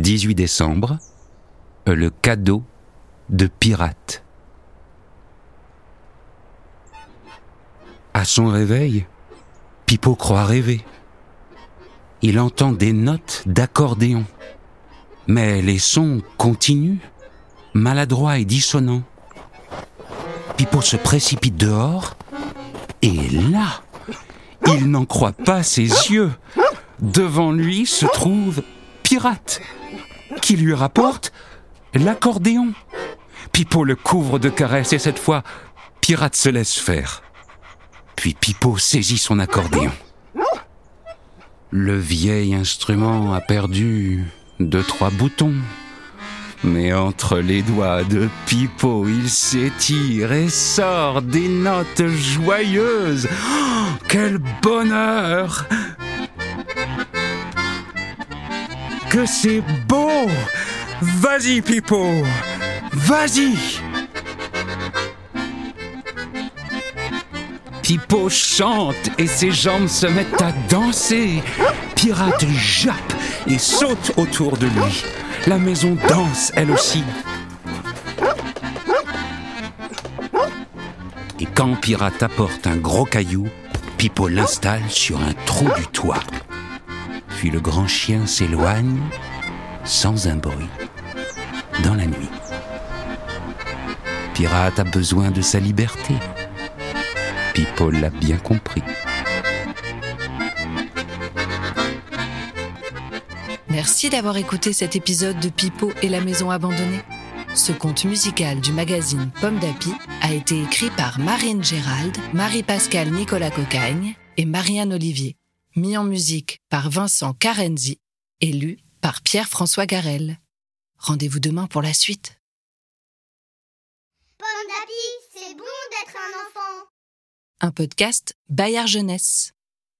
18 décembre, le cadeau de pirate. À son réveil, Pipo croit rêver. Il entend des notes d'accordéon. Mais les sons continuent, maladroits et dissonants. Pipo se précipite dehors, et là, il n'en croit pas ses yeux. Devant lui se trouve Pirate, qui lui rapporte l'accordéon. Pipo le couvre de caresses et cette fois, Pirate se laisse faire. Puis Pipo saisit son accordéon. Le vieil instrument a perdu deux, trois boutons. Mais entre les doigts de Pipo, il s'étire et sort des notes joyeuses. Oh, quel bonheur Que c'est beau Vas-y, Pipo Vas-y Pipo chante et ses jambes se mettent à danser. Pirate jappe et saute autour de lui. La maison danse elle aussi. Et quand Pirate apporte un gros caillou, Pipo l'installe sur un trou du toit. Puis le grand chien s'éloigne sans un bruit dans la nuit. Pirate a besoin de sa liberté. Pipo l'a bien compris. Merci d'avoir écouté cet épisode de Pipo et la maison abandonnée. Ce conte musical du magazine Pomme d'Api a été écrit par Marine Gérald, Marie-Pascale Nicolas Cocagne et Marianne Olivier. Mis en musique par Vincent Carenzi et lu par Pierre-François Garel. Rendez-vous demain pour la suite. Pomme c'est bon d'être un enfant. Un podcast Bayard Jeunesse.